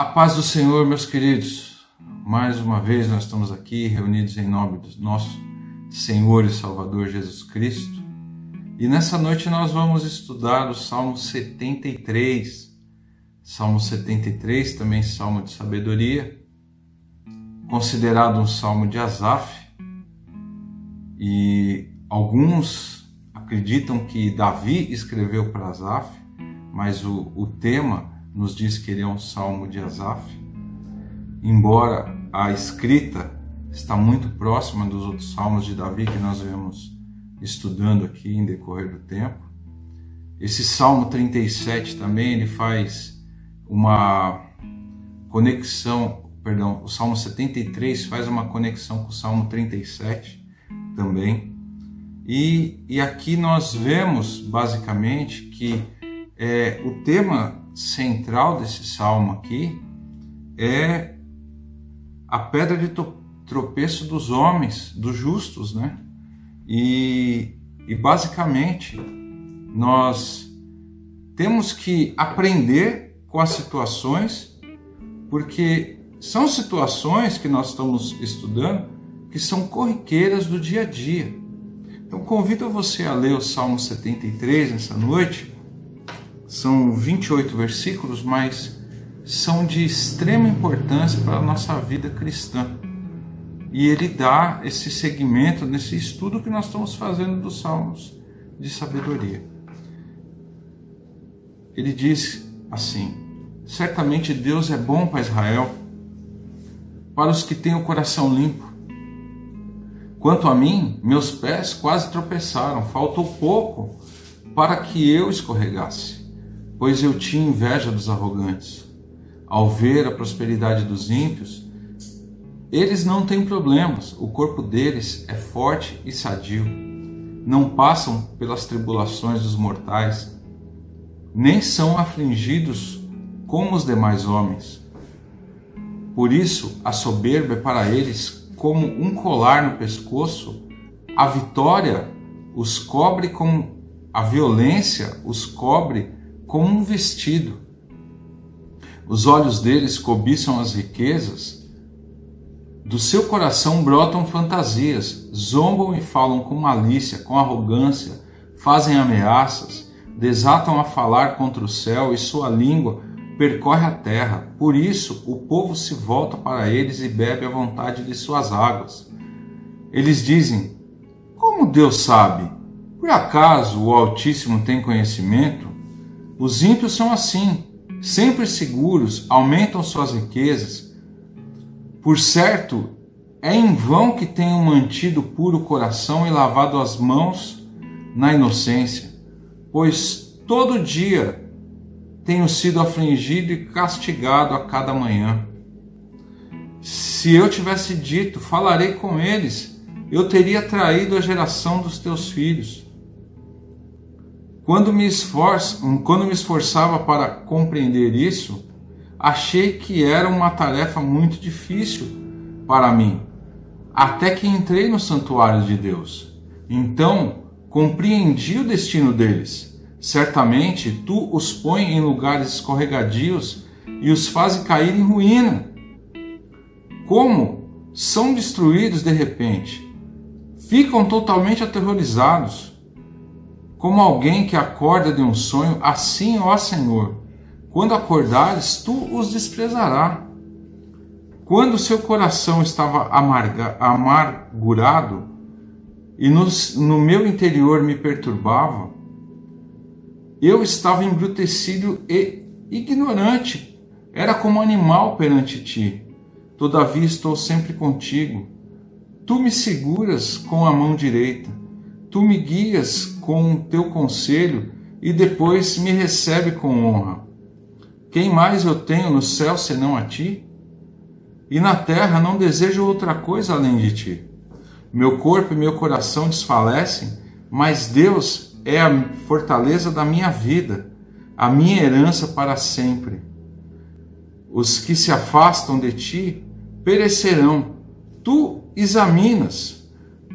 A paz do Senhor, meus queridos. Mais uma vez nós estamos aqui reunidos em nome do nosso Senhor e Salvador Jesus Cristo. E nessa noite nós vamos estudar o Salmo 73. Salmo 73, também salmo de sabedoria, considerado um salmo de Asaf. E alguns acreditam que Davi escreveu para Asaf, mas o, o tema nos diz que ele é um salmo de Asaf. Embora a escrita está muito próxima dos outros salmos de Davi que nós vemos estudando aqui em decorrer do tempo. Esse Salmo 37 também ele faz uma conexão, perdão, o Salmo 73 faz uma conexão com o Salmo 37 também. E, e aqui nós vemos basicamente que é, o tema central desse salmo aqui é a pedra de tropeço dos homens, dos justos, né? E, e basicamente nós temos que aprender com as situações, porque são situações que nós estamos estudando que são corriqueiras do dia a dia. Então convido você a ler o Salmo 73 nessa noite são 28 versículos, mas são de extrema importância para a nossa vida cristã. E ele dá esse segmento nesse estudo que nós estamos fazendo dos Salmos de sabedoria. Ele diz assim: Certamente Deus é bom para Israel, para os que têm o coração limpo. Quanto a mim, meus pés quase tropeçaram, faltou pouco para que eu escorregasse pois eu tinha inveja dos arrogantes. Ao ver a prosperidade dos ímpios, eles não têm problemas, o corpo deles é forte e sadio. Não passam pelas tribulações dos mortais, nem são afligidos como os demais homens. Por isso, a soberba é para eles como um colar no pescoço, a vitória os cobre com a violência os cobre como um vestido. Os olhos deles cobiçam as riquezas, do seu coração brotam fantasias, zombam e falam com malícia, com arrogância, fazem ameaças, desatam a falar contra o céu e sua língua percorre a terra. Por isso o povo se volta para eles e bebe à vontade de suas águas. Eles dizem: Como Deus sabe? Por acaso o Altíssimo tem conhecimento? Os ímpios são assim, sempre seguros, aumentam suas riquezas. Por certo, é em vão que tenham mantido puro coração e lavado as mãos na inocência, pois todo dia tenho sido afligido e castigado a cada manhã. Se eu tivesse dito, falarei com eles, eu teria traído a geração dos teus filhos. Quando me, esforço, quando me esforçava para compreender isso, achei que era uma tarefa muito difícil para mim, até que entrei no santuário de Deus. Então compreendi o destino deles. Certamente tu os põe em lugares escorregadios e os fazes cair em ruína. Como são destruídos de repente? Ficam totalmente aterrorizados como alguém que acorda de um sonho, assim, ó Senhor, quando acordares, tu os desprezarás. Quando seu coração estava amarga, amargurado e no, no meu interior me perturbava, eu estava embrutecido e ignorante, era como animal perante ti. Todavia estou sempre contigo. Tu me seguras com a mão direita tu me guias com o teu conselho e depois me recebe com honra. Quem mais eu tenho no céu senão a ti? E na terra não desejo outra coisa além de ti. Meu corpo e meu coração desfalecem, mas Deus é a fortaleza da minha vida, a minha herança para sempre. Os que se afastam de ti perecerão. Tu examinas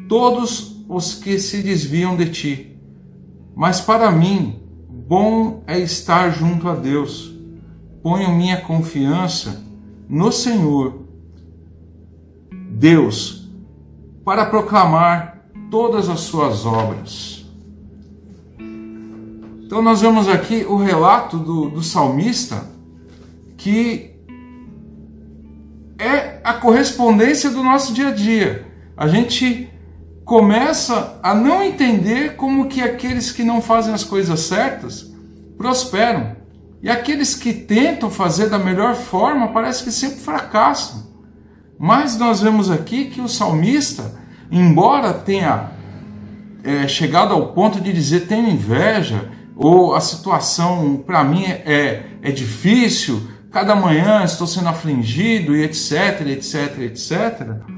todos os que se desviam de ti. Mas para mim, bom é estar junto a Deus. ponho minha confiança no Senhor, Deus, para proclamar todas as suas obras. Então, nós vemos aqui o relato do, do salmista que é a correspondência do nosso dia a dia. A gente começa a não entender como que aqueles que não fazem as coisas certas prosperam. E aqueles que tentam fazer da melhor forma parece que sempre fracassam. Mas nós vemos aqui que o salmista, embora tenha é, chegado ao ponto de dizer tenho inveja, ou a situação para mim é, é difícil, cada manhã estou sendo afligido e etc, etc, etc.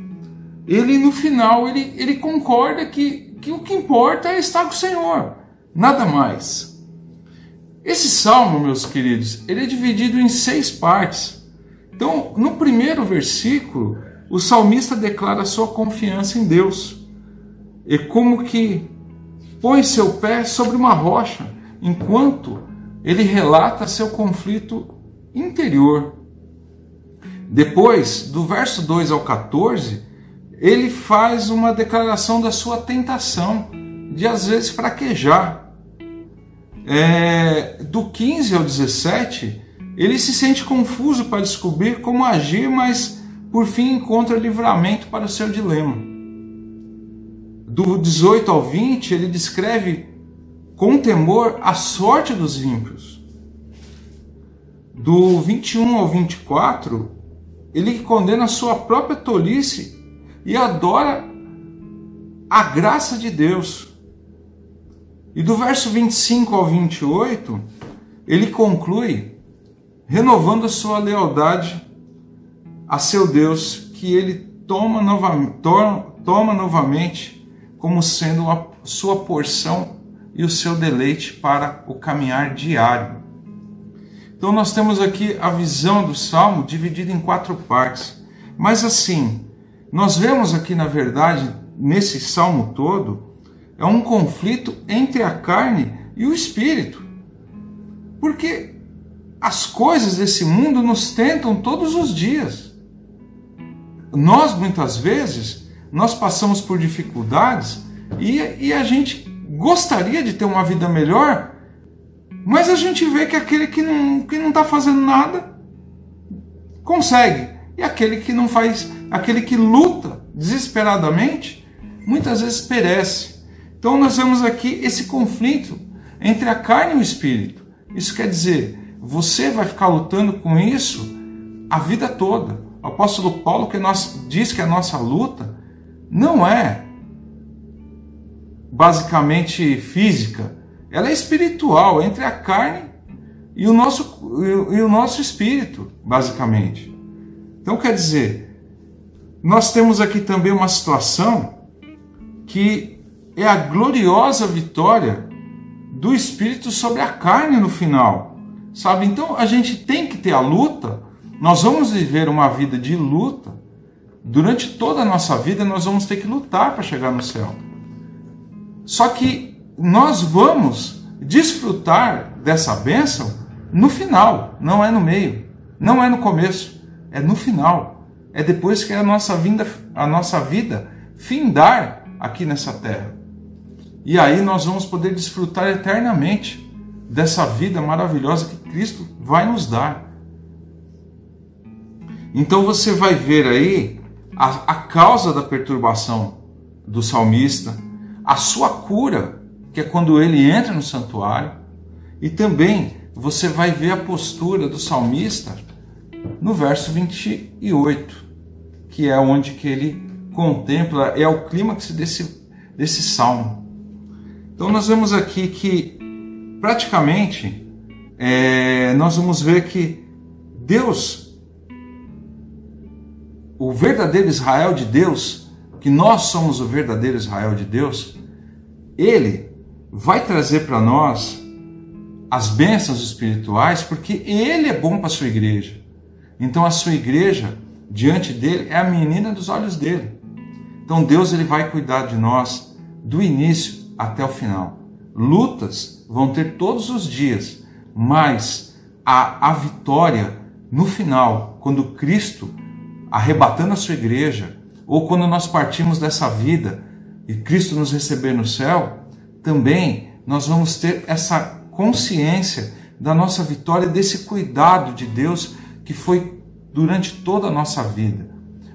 Ele no final ele, ele concorda que, que o que importa é estar com o Senhor, nada mais. Esse salmo, meus queridos, ele é dividido em seis partes. Então, no primeiro versículo, o salmista declara sua confiança em Deus. E como que põe seu pé sobre uma rocha, enquanto ele relata seu conflito interior. Depois, do verso 2 ao 14, ele faz uma declaração da sua tentação de às vezes fraquejar. É, do 15 ao 17, ele se sente confuso para descobrir como agir, mas por fim encontra livramento para o seu dilema. Do 18 ao 20, ele descreve com temor a sorte dos ímpios do 21 ao 24, ele condena a sua própria tolice e adora a graça de Deus. E do verso 25 ao 28, ele conclui renovando a sua lealdade a seu Deus, que ele toma, novamente, toma novamente como sendo a sua porção e o seu deleite para o caminhar diário. Então nós temos aqui a visão do salmo dividida em quatro partes. Mas assim, nós vemos aqui na verdade, nesse salmo todo, é um conflito entre a carne e o espírito. Porque as coisas desse mundo nos tentam todos os dias. Nós muitas vezes nós passamos por dificuldades e, e a gente gostaria de ter uma vida melhor, mas a gente vê que aquele que não que não está fazendo nada consegue. E aquele que não faz, aquele que luta desesperadamente, muitas vezes perece. Então nós vemos aqui esse conflito entre a carne e o espírito. Isso quer dizer, você vai ficar lutando com isso a vida toda. O apóstolo Paulo que nós, diz que a nossa luta não é basicamente física, ela é espiritual, entre a carne e o nosso, e o nosso espírito, basicamente. Então, quer dizer, nós temos aqui também uma situação que é a gloriosa vitória do espírito sobre a carne no final. Sabe? Então, a gente tem que ter a luta, nós vamos viver uma vida de luta. Durante toda a nossa vida, nós vamos ter que lutar para chegar no céu. Só que nós vamos desfrutar dessa bênção no final, não é no meio, não é no começo, é no final. É depois que a nossa vinda, a nossa vida findar aqui nessa terra. E aí nós vamos poder desfrutar eternamente dessa vida maravilhosa que Cristo vai nos dar. Então você vai ver aí a, a causa da perturbação do salmista, a sua cura que é quando ele entra no santuário, e também você vai ver a postura do salmista no verso 28, que é onde que ele contempla, é o clímax desse, desse salmo. Então nós vemos aqui que praticamente é, nós vamos ver que Deus, o verdadeiro Israel de Deus, que nós somos o verdadeiro Israel de Deus, ele vai trazer para nós as bênçãos espirituais, porque ele é bom para a sua igreja. Então a sua igreja, diante dele, é a menina dos olhos dele. Então Deus ele vai cuidar de nós do início até o final. Lutas vão ter todos os dias, mas a, a vitória no final, quando Cristo, arrebatando a sua igreja, ou quando nós partimos dessa vida e Cristo nos receber no céu, também nós vamos ter essa consciência da nossa vitória, desse cuidado de Deus que foi durante toda a nossa vida.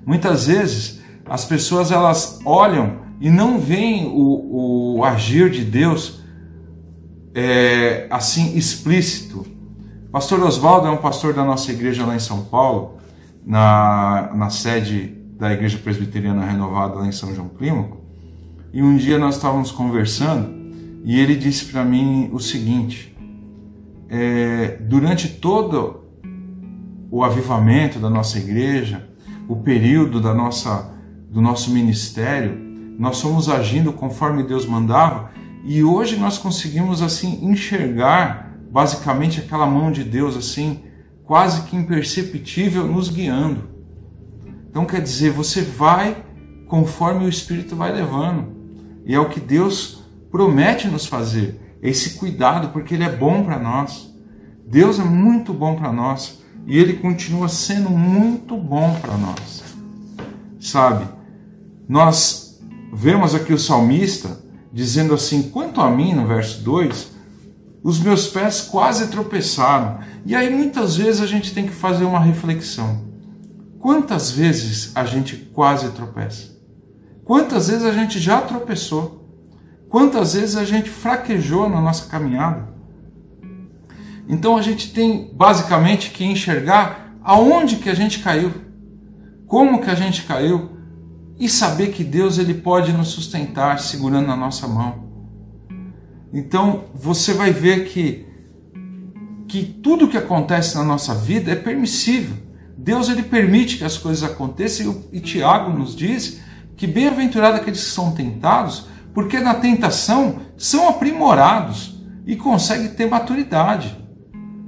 Muitas vezes as pessoas elas olham e não veem o, o agir de Deus é, assim explícito. Pastor Oswaldo é um pastor da nossa igreja lá em São Paulo, na, na sede da Igreja Presbiteriana Renovada lá em São João Clímaco. E um dia nós estávamos conversando e ele disse para mim o seguinte: é, durante todo o avivamento da nossa igreja, o período da nossa, do nosso ministério, nós fomos agindo conforme Deus mandava e hoje nós conseguimos assim enxergar basicamente aquela mão de Deus assim, quase que imperceptível nos guiando. Então quer dizer, você vai conforme o Espírito vai levando. E é o que Deus promete nos fazer, esse cuidado, porque Ele é bom para nós. Deus é muito bom para nós e Ele continua sendo muito bom para nós. Sabe, nós vemos aqui o salmista dizendo assim: quanto a mim, no verso 2, os meus pés quase tropeçaram. E aí muitas vezes a gente tem que fazer uma reflexão. Quantas vezes a gente quase tropeça? Quantas vezes a gente já tropeçou? Quantas vezes a gente fraquejou na nossa caminhada? Então a gente tem basicamente que enxergar aonde que a gente caiu, como que a gente caiu e saber que Deus ele pode nos sustentar segurando a nossa mão. Então você vai ver que que tudo que acontece na nossa vida é permissível. Deus ele permite que as coisas aconteçam e, Tiago nos diz que bem-aventurado aqueles que são tentados, porque na tentação são aprimorados e conseguem ter maturidade.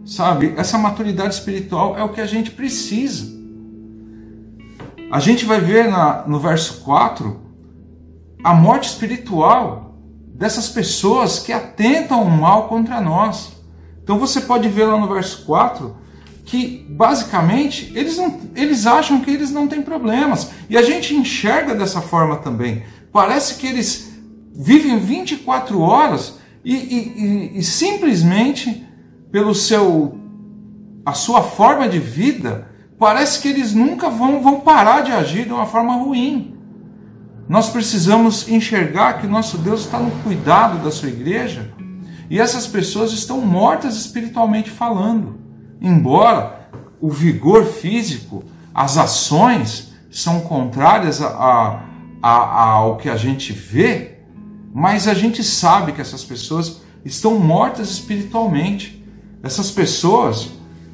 Sabe? Essa maturidade espiritual é o que a gente precisa. A gente vai ver na, no verso 4 a morte espiritual dessas pessoas que atentam o mal contra nós. Então você pode ver lá no verso 4 que basicamente eles, não, eles acham que eles não têm problemas. E a gente enxerga dessa forma também. Parece que eles vivem 24 horas e, e, e, e simplesmente pelo seu a sua forma de vida, parece que eles nunca vão, vão parar de agir de uma forma ruim. Nós precisamos enxergar que nosso Deus está no cuidado da sua igreja e essas pessoas estão mortas espiritualmente falando. Embora o vigor físico, as ações são contrárias a, a, a, ao que a gente vê, mas a gente sabe que essas pessoas estão mortas espiritualmente. Essas pessoas,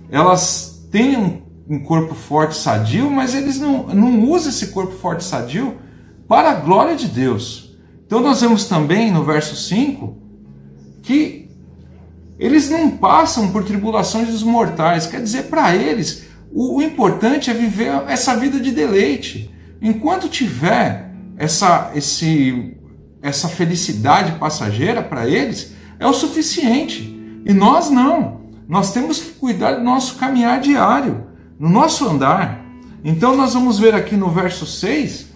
elas têm um, um corpo forte sadio, mas eles não, não usam esse corpo forte sadio para a glória de Deus. Então nós vemos também no verso 5 que eles não passam por tribulações dos mortais. Quer dizer, para eles, o, o, importante é viver essa vida de deleite. Enquanto tiver essa, esse essa felicidade passageira para eles é o suficiente. E nós não. Nós temos que cuidar do nosso caminhar diário, no nosso andar. Então nós vamos ver aqui no verso 6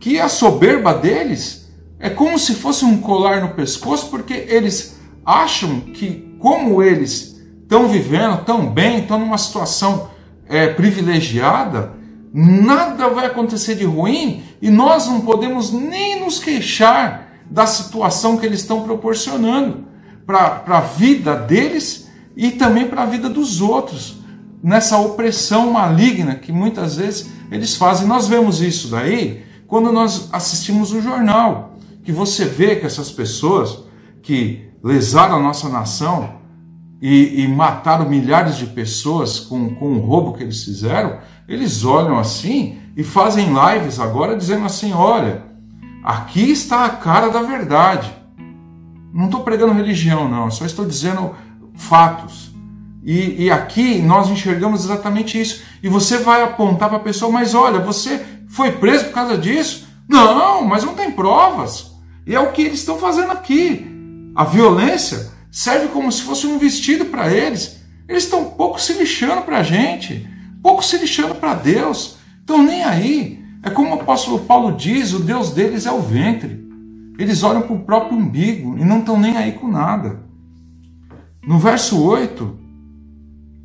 que a soberba deles é como se fosse um colar no pescoço, porque eles acham que, como eles estão vivendo tão bem, estão numa situação é, privilegiada, nada vai acontecer de ruim e nós não podemos nem nos queixar da situação que eles estão proporcionando para a vida deles e também para a vida dos outros, nessa opressão maligna que muitas vezes eles fazem. Nós vemos isso daí quando nós assistimos o jornal, que você vê que essas pessoas que lesaram a nossa nação e, e mataram milhares de pessoas com, com o roubo que eles fizeram, eles olham assim e fazem lives agora dizendo assim: olha, aqui está a cara da verdade. Não estou pregando religião, não, só estou dizendo fatos. E, e, aqui nós enxergamos exatamente isso. E você vai apontar para a pessoa, mas olha, você foi preso por causa disso? Não, mas não tem provas. E é o que eles estão fazendo aqui. A violência serve como se fosse um vestido para eles. Eles estão pouco se lixando para a gente, pouco se lixando para Deus. Estão nem aí. É como o apóstolo Paulo diz: o Deus deles é o ventre. Eles olham para o próprio umbigo e não estão nem aí com nada. No verso 8,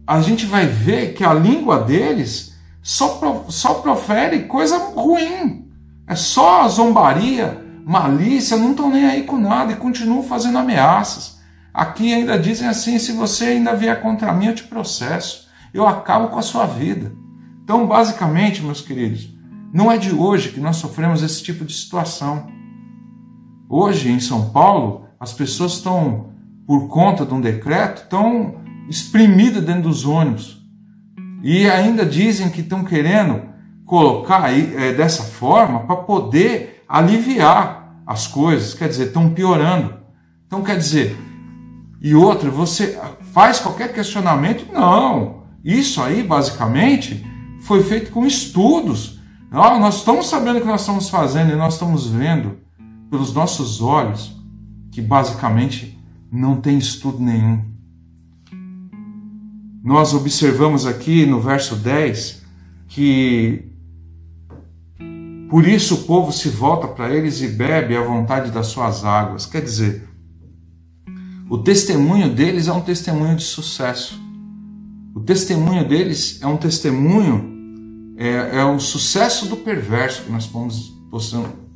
a gente vai ver que a língua deles só, só profere coisa ruim. É só zombaria, malícia, não estão nem aí com nada e continuam fazendo ameaças. Aqui ainda dizem assim: se você ainda vier contra mim, eu te processo, eu acabo com a sua vida. Então, basicamente, meus queridos, não é de hoje que nós sofremos esse tipo de situação. Hoje, em São Paulo, as pessoas estão, por conta de um decreto, estão exprimidas dentro dos ônibus. E ainda dizem que estão querendo colocar aí, é, dessa forma para poder aliviar as coisas. Quer dizer, estão piorando. Então, quer dizer, e outra, você faz qualquer questionamento? Não. Isso aí, basicamente, foi feito com estudos. nós estamos sabendo o que nós estamos fazendo e nós estamos vendo pelos nossos olhos que basicamente não tem estudo nenhum. Nós observamos aqui no verso 10 que por isso o povo se volta para eles e bebe à vontade das suas águas. Quer dizer, o testemunho deles é um testemunho de sucesso. O testemunho deles é um testemunho, é, é o sucesso do perverso que nós podemos,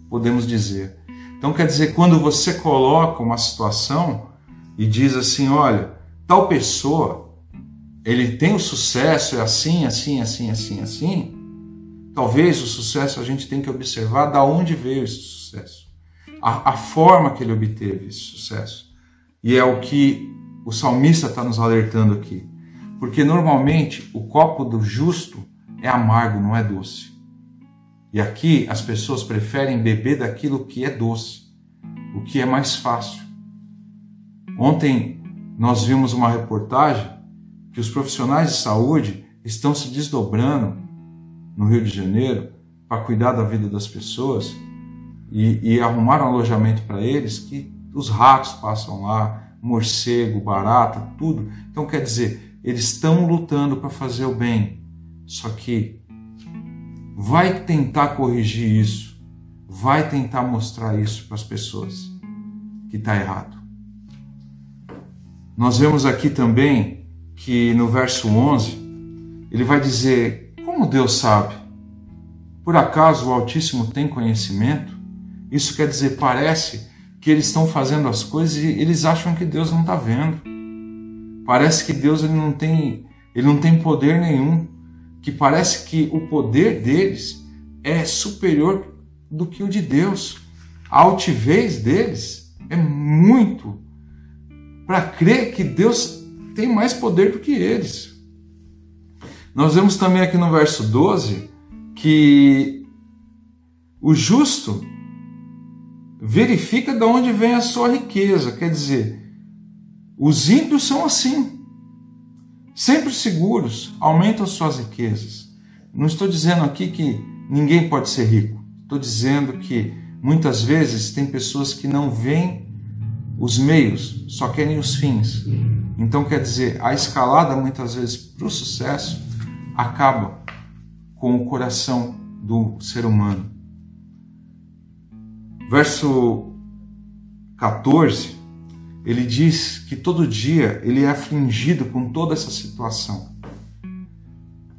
podemos dizer. Então quer dizer, quando você coloca uma situação e diz assim, olha, tal pessoa, ele tem o sucesso, é assim, assim, assim, assim, assim, talvez o sucesso a gente tem que observar da onde veio esse sucesso, a, a forma que ele obteve esse sucesso. E é o que o salmista está nos alertando aqui. Porque normalmente o copo do justo é amargo, não é doce. E aqui as pessoas preferem beber daquilo que é doce, o que é mais fácil. Ontem nós vimos uma reportagem que os profissionais de saúde estão se desdobrando no Rio de Janeiro para cuidar da vida das pessoas e, e arrumar um alojamento para eles que os ratos passam lá, morcego, barata, tudo. Então quer dizer, eles estão lutando para fazer o bem. Só que vai tentar corrigir isso, vai tentar mostrar isso para as pessoas que está errado. Nós vemos aqui também que no verso 11 ele vai dizer: Como Deus sabe? Por acaso o Altíssimo tem conhecimento? Isso quer dizer, parece que eles estão fazendo as coisas e eles acham que Deus não está vendo. Parece que Deus ele não tem ele não tem poder nenhum, que parece que o poder deles é superior do que o de Deus. A altivez deles é muito para crer que Deus tem mais poder do que eles. Nós vemos também aqui no verso 12 que o justo verifica de onde vem a sua riqueza. Quer dizer, os ímpios são assim, sempre seguros, aumentam suas riquezas. Não estou dizendo aqui que ninguém pode ser rico, estou dizendo que muitas vezes tem pessoas que não veem os meios, só querem os fins. Então, quer dizer, a escalada muitas vezes para o sucesso acaba com o coração do ser humano. Verso 14, ele diz que todo dia ele é afligido com toda essa situação.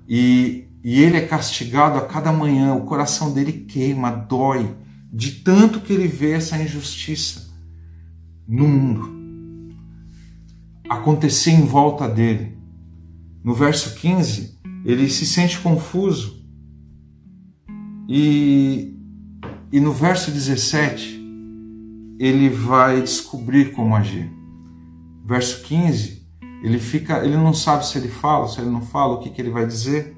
E, e ele é castigado a cada manhã, o coração dele queima, dói, de tanto que ele vê essa injustiça no mundo acontecer em volta dele. No verso 15, ele se sente confuso e e no verso 17, ele vai descobrir como agir. Verso 15, ele fica, ele não sabe se ele fala, se ele não fala, o que, que ele vai dizer.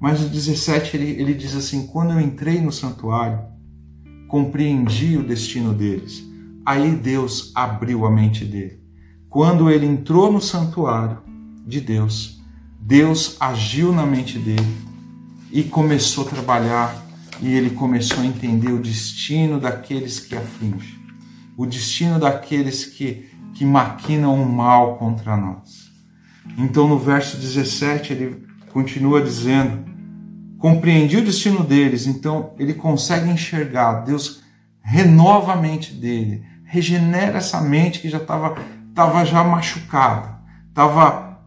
Mas no 17 ele, ele diz assim: Quando eu entrei no santuário, compreendi o destino deles. Aí Deus abriu a mente dele. Quando ele entrou no santuário de Deus, Deus agiu na mente dele e começou a trabalhar e ele começou a entender o destino daqueles que afligem, o destino daqueles que, que maquinam o mal contra nós. Então no verso 17 ele continua dizendo: compreendi o destino deles, então ele consegue enxergar. Deus renova a mente dele, regenera essa mente que já estava tava já machucada, estava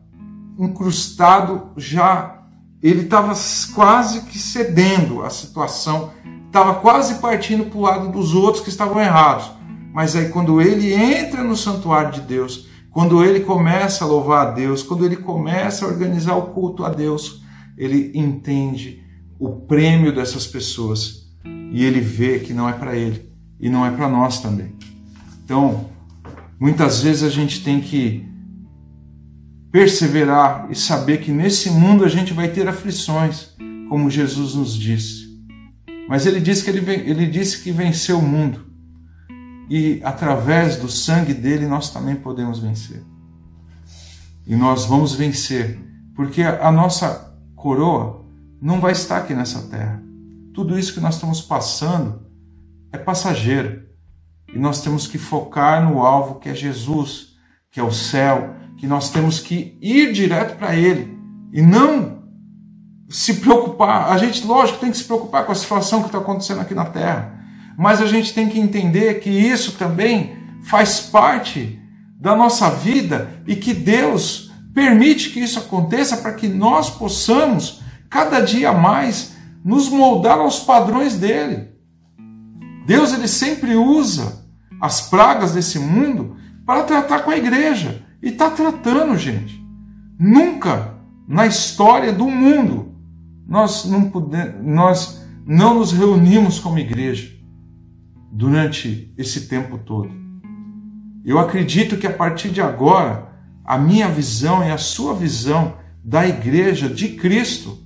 incrustado já. Ele estava quase que cedendo à situação, estava quase partindo para o lado dos outros que estavam errados. Mas aí, quando ele entra no santuário de Deus, quando ele começa a louvar a Deus, quando ele começa a organizar o culto a Deus, ele entende o prêmio dessas pessoas e ele vê que não é para ele e não é para nós também. Então, muitas vezes a gente tem que perseverar e saber que nesse mundo a gente vai ter aflições, como Jesus nos disse. Mas ele disse que ele, ele disse que venceu o mundo e através do sangue dele nós também podemos vencer. E nós vamos vencer, porque a nossa coroa não vai estar aqui nessa terra. Tudo isso que nós estamos passando é passageiro. E nós temos que focar no alvo que é Jesus, que é o céu, que nós temos que ir direto para ele e não se preocupar. A gente, lógico, tem que se preocupar com a situação que está acontecendo aqui na terra mas a gente tem que entender que isso também faz parte da nossa vida e que Deus permite que isso aconteça para que nós possamos cada dia mais nos moldar aos padrões dele. Deus ele sempre usa as pragas desse mundo para tratar com a igreja e está tratando, gente. Nunca na história do mundo nós não, nós não nos reunimos como igreja durante esse tempo todo. Eu acredito que a partir de agora, a minha visão e a sua visão da igreja de Cristo,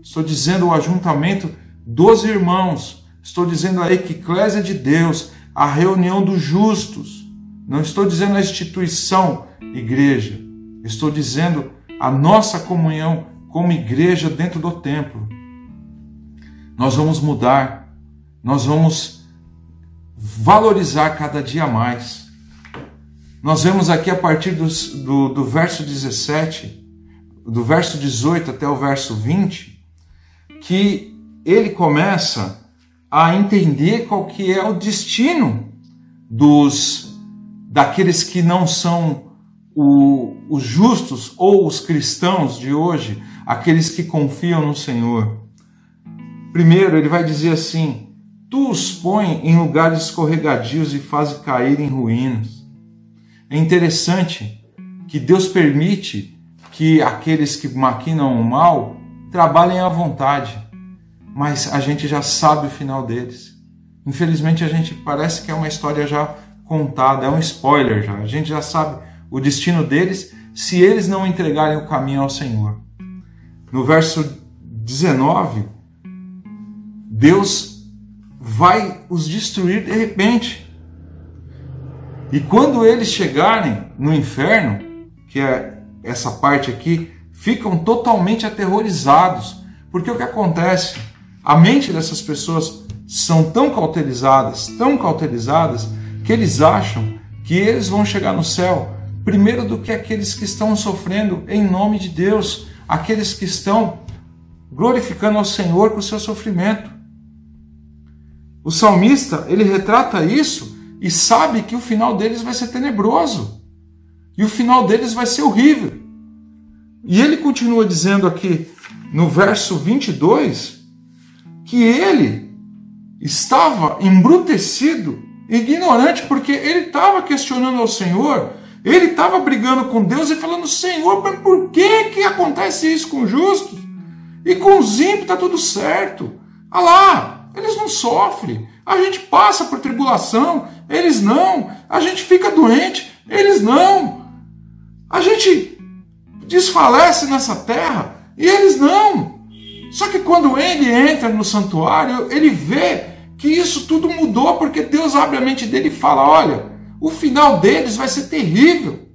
estou dizendo o ajuntamento dos irmãos, estou dizendo a eclésia de Deus, a reunião dos justos, não estou dizendo a instituição igreja, estou dizendo a nossa comunhão como igreja dentro do templo. Nós vamos mudar, nós vamos valorizar cada dia mais. Nós vemos aqui a partir do, do, do verso 17, do verso 18 até o verso 20, que ele começa a entender qual que é o destino dos daqueles que não são o, os justos ou os cristãos de hoje, aqueles que confiam no Senhor. Primeiro, ele vai dizer assim: Tu os põe em lugares escorregadios e faz cair em ruínas. É interessante que Deus permite que aqueles que maquinam o mal trabalhem à vontade, mas a gente já sabe o final deles. Infelizmente, a gente parece que é uma história já contada, é um spoiler já. A gente já sabe o destino deles se eles não entregarem o caminho ao Senhor. No verso 19, Deus vai os destruir de repente. E quando eles chegarem no inferno, que é essa parte aqui, ficam totalmente aterrorizados. Porque o que acontece? A mente dessas pessoas são tão cauterizadas, tão cauterizadas, que eles acham que eles vão chegar no céu primeiro do que aqueles que estão sofrendo em nome de Deus, aqueles que estão glorificando ao Senhor com o seu sofrimento. O salmista, ele retrata isso e sabe que o final deles vai ser tenebroso. E o final deles vai ser horrível. E ele continua dizendo aqui no verso 22 que ele estava embrutecido, ignorante, porque ele estava questionando ao Senhor, ele estava brigando com Deus e falando: Senhor, mas por que, que acontece isso com os justos? E com os ímpios está tudo certo. Olha lá, eles não sofrem. A gente passa por tribulação, eles não. A gente fica doente, eles não. A gente desfalece nessa terra e eles não. Só que quando ele entra no santuário, ele vê que isso tudo mudou porque Deus abre a mente dele e fala: olha, o final deles vai ser terrível.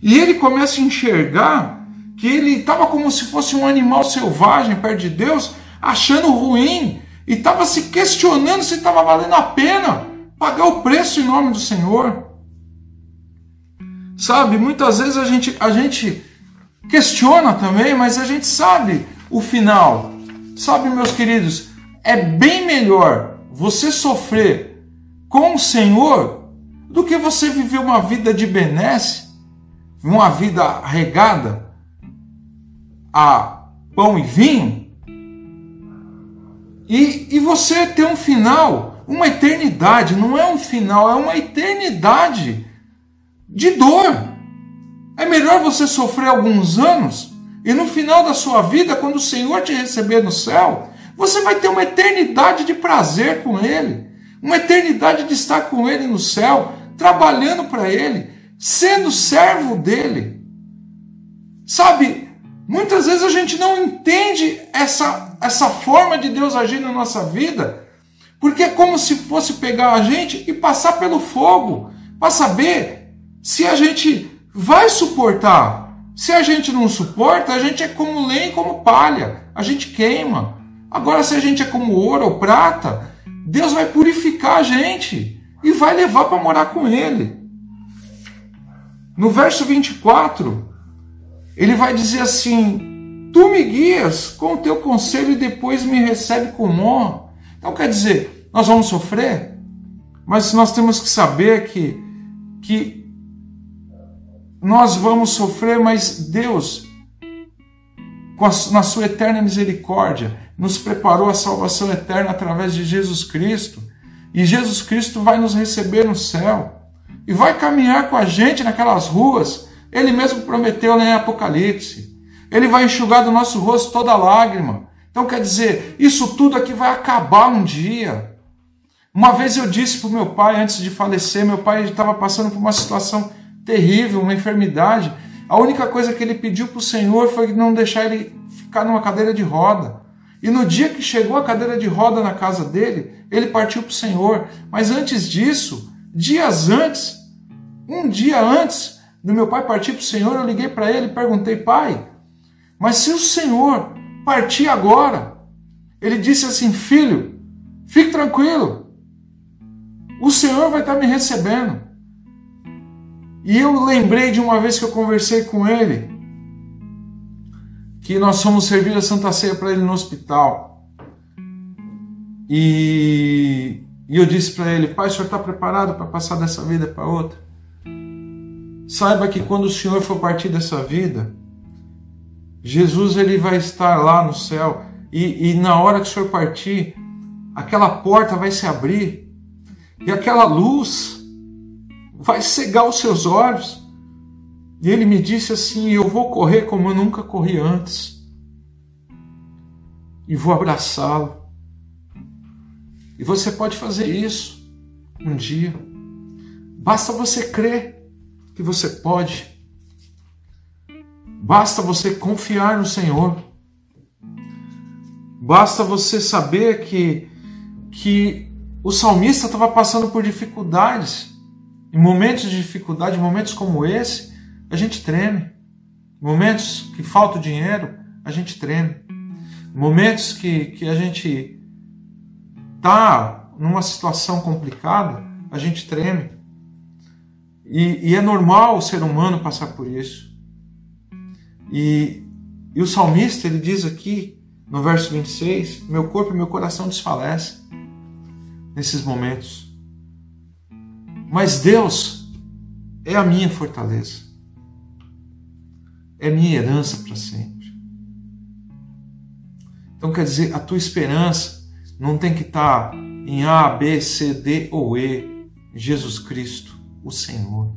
E ele começa a enxergar que ele estava como se fosse um animal selvagem perto de Deus, achando ruim e estava se questionando se estava valendo a pena pagar o preço em nome do Senhor. Sabe, muitas vezes a gente, a gente questiona também, mas a gente sabe o final. Sabe, meus queridos, é bem melhor você sofrer com o Senhor do que você viver uma vida de benesse, uma vida regada a pão e vinho, e, e você ter um final, uma eternidade, não é um final, é uma eternidade de dor. É melhor você sofrer alguns anos e no final da sua vida, quando o Senhor te receber no céu, você vai ter uma eternidade de prazer com Ele, uma eternidade de estar com Ele no céu, trabalhando para Ele, sendo servo dele. Sabe, muitas vezes a gente não entende essa, essa forma de Deus agir na nossa vida, porque é como se fosse pegar a gente e passar pelo fogo, para saber se a gente vai suportar. Se a gente não suporta, a gente é como lenha e como palha, a gente queima. Agora, se a gente é como ouro ou prata, Deus vai purificar a gente e vai levar para morar com Ele. No verso 24, ele vai dizer assim: Tu me guias com o teu conselho e depois me recebe com honra. Então quer dizer, nós vamos sofrer, mas nós temos que saber que, que nós vamos sofrer, mas Deus, na sua eterna misericórdia, nos preparou a salvação eterna através de Jesus Cristo. E Jesus Cristo vai nos receber no céu e vai caminhar com a gente naquelas ruas. Ele mesmo prometeu em Apocalipse. Ele vai enxugar do nosso rosto toda lágrima. Então quer dizer, isso tudo aqui vai acabar um dia. Uma vez eu disse para o meu pai, antes de falecer, meu pai estava passando por uma situação terrível, uma enfermidade. A única coisa que ele pediu para o Senhor foi não deixar ele ficar numa cadeira de roda. E no dia que chegou a cadeira de roda na casa dele, ele partiu para o Senhor. Mas antes disso, dias antes, um dia antes do meu pai partir para o Senhor, eu liguei para ele e perguntei, pai, mas se o Senhor partir agora, ele disse assim, filho, fique tranquilo, o Senhor vai estar me recebendo. E eu lembrei de uma vez que eu conversei com ele, que nós fomos servir a Santa Ceia para ele no hospital. E, e eu disse para ele: Pai, o senhor está preparado para passar dessa vida para outra? Saiba que quando o senhor for partir dessa vida, Jesus ele vai estar lá no céu e, e na hora que o senhor partir, aquela porta vai se abrir e aquela luz vai cegar os seus olhos. E ele me disse assim: Eu vou correr como eu nunca corri antes, e vou abraçá-lo. E você pode fazer isso um dia. Basta você crer que você pode. Basta você confiar no Senhor. Basta você saber que, que o salmista estava passando por dificuldades. Em momentos de dificuldade, momentos como esse, a gente treme. Momentos que falta o dinheiro, a gente treme. Momentos que, que a gente está numa situação complicada, a gente treme. E, e, é normal o ser humano passar por isso. E, e o salmista ele diz aqui no verso 26: Meu corpo e meu coração desfalecem nesses momentos. Mas Deus é a minha fortaleza, é minha herança para sempre. Então quer dizer, a tua esperança não tem que estar tá em A, B, C, D ou E, Jesus Cristo, o Senhor.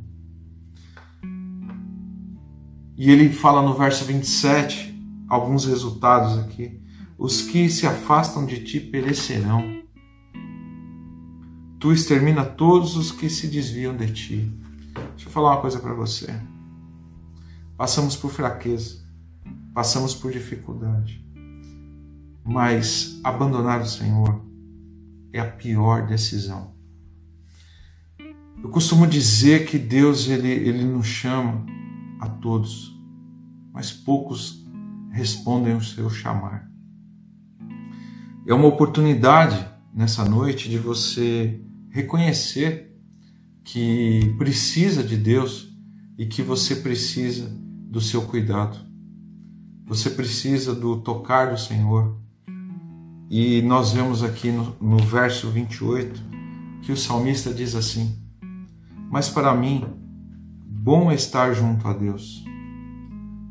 E ele fala no verso 27 alguns resultados aqui. Os que se afastam de ti perecerão Tu extermina todos os que se desviam de ti. Deixa eu falar uma coisa para você. Passamos por fraqueza, passamos por dificuldade, mas abandonar o Senhor é a pior decisão. Eu costumo dizer que Deus ele, ele nos chama a todos, mas poucos respondem o seu chamar. É uma oportunidade nessa noite de você reconhecer que precisa de Deus e que você precisa do seu cuidado. Você precisa do tocar do Senhor. E nós vemos aqui no, no verso 28 que o salmista diz assim: Mas para mim, bom é estar junto a Deus.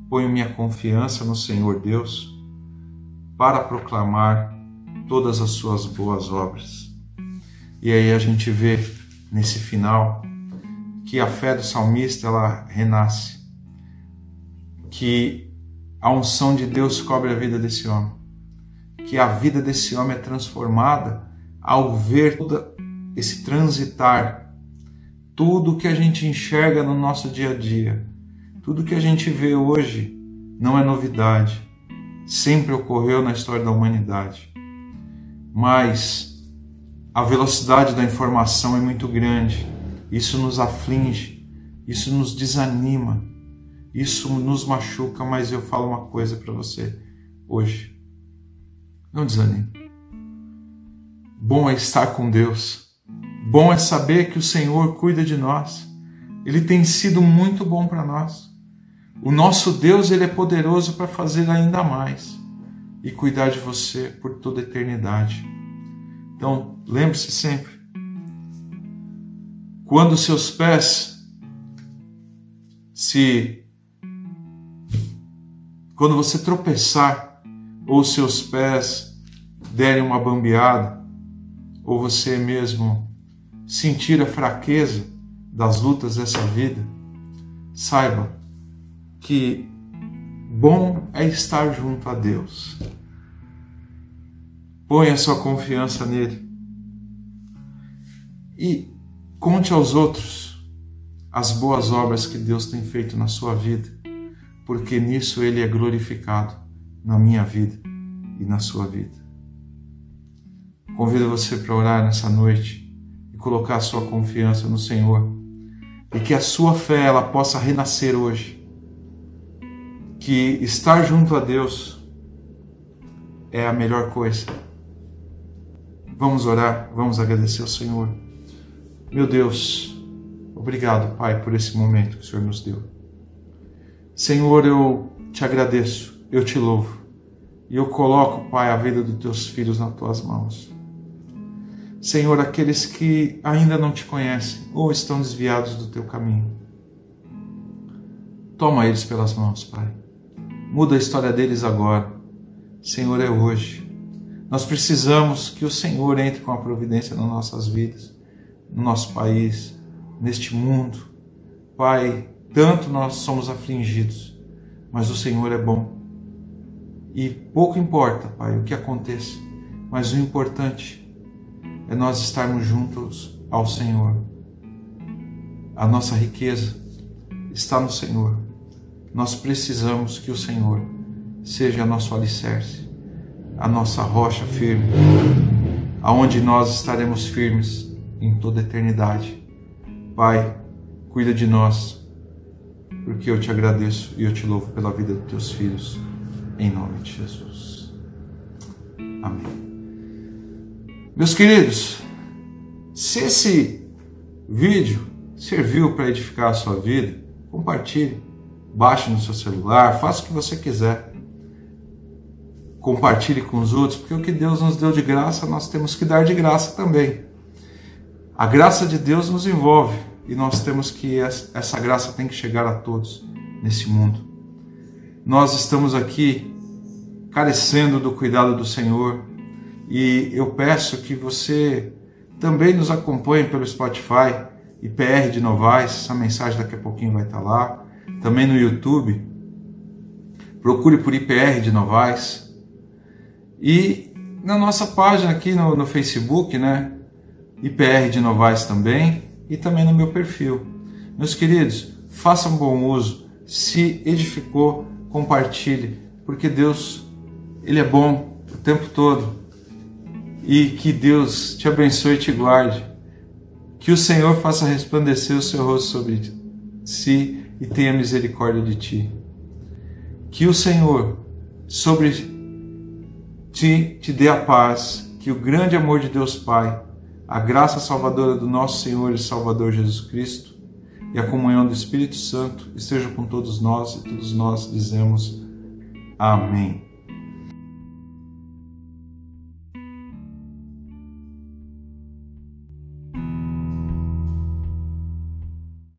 Ponho minha confiança no Senhor Deus para proclamar todas as suas boas obras. E aí a gente vê nesse final que a fé do salmista ela renasce, que a unção de Deus cobre a vida desse homem, que a vida desse homem é transformada ao ver todo esse transitar, tudo que a gente enxerga no nosso dia a dia, tudo que a gente vê hoje não é novidade, sempre ocorreu na história da humanidade. Mas a velocidade da informação é muito grande isso nos aflige, isso nos desanima, isso nos machuca, mas eu falo uma coisa para você hoje. Não desanime. Bom é estar com Deus. Bom é saber que o Senhor cuida de nós. Ele tem sido muito bom para nós. O nosso Deus, ele é poderoso para fazer ainda mais e cuidar de você por toda a eternidade. Então, lembre-se sempre, quando seus pés se. Quando você tropeçar, ou seus pés derem uma bambeada, ou você mesmo sentir a fraqueza das lutas dessa vida, saiba que bom é estar junto a Deus. Ponha sua confiança nele. E Conte aos outros as boas obras que Deus tem feito na sua vida, porque nisso Ele é glorificado na minha vida e na sua vida. Convido você para orar nessa noite e colocar a sua confiança no Senhor e que a sua fé ela possa renascer hoje. Que estar junto a Deus é a melhor coisa. Vamos orar, vamos agradecer ao Senhor. Meu Deus, obrigado, Pai, por esse momento que o Senhor nos deu. Senhor, eu te agradeço, eu te louvo e eu coloco, Pai, a vida dos teus filhos nas tuas mãos. Senhor, aqueles que ainda não te conhecem ou estão desviados do teu caminho, toma eles pelas mãos, Pai. Muda a história deles agora. Senhor, é hoje. Nós precisamos que o Senhor entre com a providência nas nossas vidas no nosso país, neste mundo. Pai, tanto nós somos afligidos, mas o Senhor é bom. E pouco importa, Pai, o que aconteça, mas o importante é nós estarmos juntos ao Senhor. A nossa riqueza está no Senhor. Nós precisamos que o Senhor seja nosso alicerce, a nossa rocha firme, aonde nós estaremos firmes em toda a eternidade. Pai, cuida de nós, porque eu te agradeço e eu te louvo pela vida dos teus filhos, em nome de Jesus. Amém. Meus queridos, se esse vídeo serviu para edificar a sua vida, compartilhe, baixe no seu celular, faça o que você quiser. Compartilhe com os outros, porque o que Deus nos deu de graça, nós temos que dar de graça também. A graça de Deus nos envolve e nós temos que essa graça tem que chegar a todos nesse mundo. Nós estamos aqui carecendo do cuidado do Senhor e eu peço que você também nos acompanhe pelo Spotify IPR de Novaes, essa mensagem daqui a pouquinho vai estar lá. Também no YouTube, procure por IPR de Novaes. E na nossa página aqui no, no Facebook, né? IPR de Novaes também e também no meu perfil. Meus queridos, façam bom uso. Se edificou, compartilhe, porque Deus, Ele é bom o tempo todo. E que Deus te abençoe e te guarde. Que o Senhor faça resplandecer o seu rosto sobre si e tenha misericórdia de ti. Que o Senhor sobre ti te dê a paz, que o grande amor de Deus Pai a graça salvadora do nosso Senhor e Salvador Jesus Cristo, e a comunhão do Espírito Santo esteja com todos nós e todos nós dizemos amém.